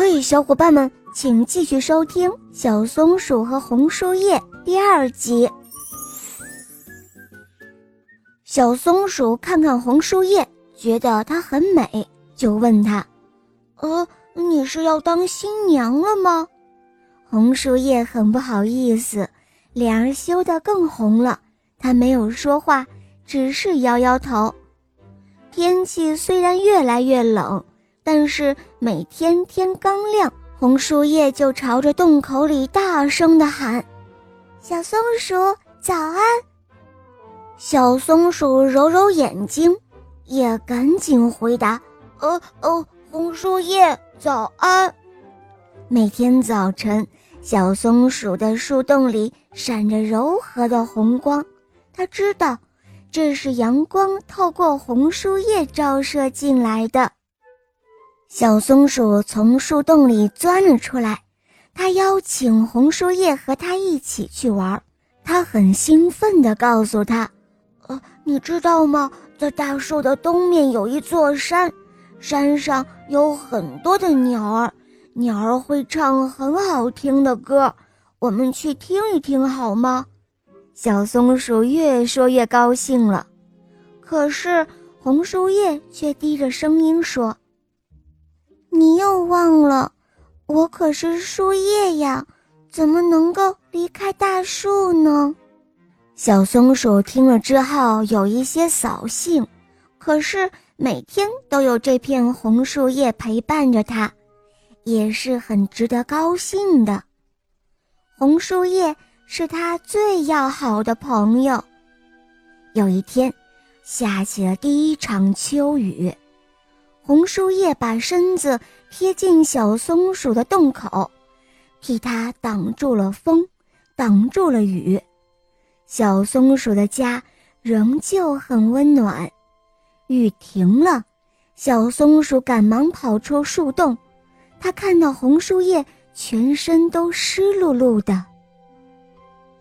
嘿，小伙伴们，请继续收听《小松鼠和红树叶》第二集。小松鼠看看红树叶，觉得它很美，就问它：“呃，你是要当新娘了吗？”红树叶很不好意思，脸儿羞得更红了。他没有说话，只是摇摇头。天气虽然越来越冷。但是每天天刚亮，红树叶就朝着洞口里大声地喊：“小松鼠早安！”小松鼠揉揉眼睛，也赶紧回答：“呃哦，红树叶早安。”每天早晨，小松鼠的树洞里闪着柔和的红光，它知道这是阳光透过红树叶照射进来的。小松鼠从树洞里钻了出来，它邀请红树叶和它一起去玩。它很兴奋地告诉他：“呃，你知道吗？在大树的东面有一座山，山上有很多的鸟儿，鸟儿会唱很好听的歌，我们去听一听好吗？”小松鼠越说越高兴了，可是红树叶却低着声音说。你又忘了，我可是树叶呀，怎么能够离开大树呢？小松鼠听了之后有一些扫兴，可是每天都有这片红树叶陪伴着它，也是很值得高兴的。红树叶是它最要好的朋友。有一天，下起了第一场秋雨。红树叶把身子贴近小松鼠的洞口，替它挡住了风，挡住了雨。小松鼠的家仍旧很温暖。雨停了，小松鼠赶忙跑出树洞。它看到红树叶全身都湿漉漉的，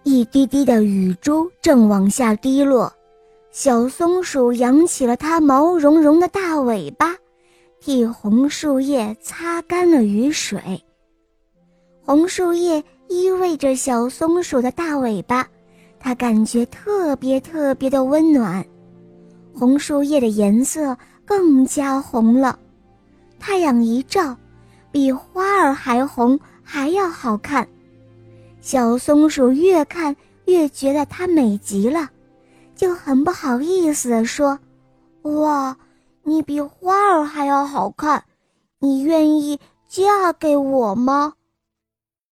一滴滴的雨珠正往下滴落。小松鼠扬起了它毛茸茸的大尾巴。替红树叶擦干了雨水。红树叶依偎着小松鼠的大尾巴，它感觉特别特别的温暖。红树叶的颜色更加红了，太阳一照，比花儿还红，还要好看。小松鼠越看越觉得它美极了，就很不好意思地说：“哇！”你比花儿还要好看，你愿意嫁给我吗？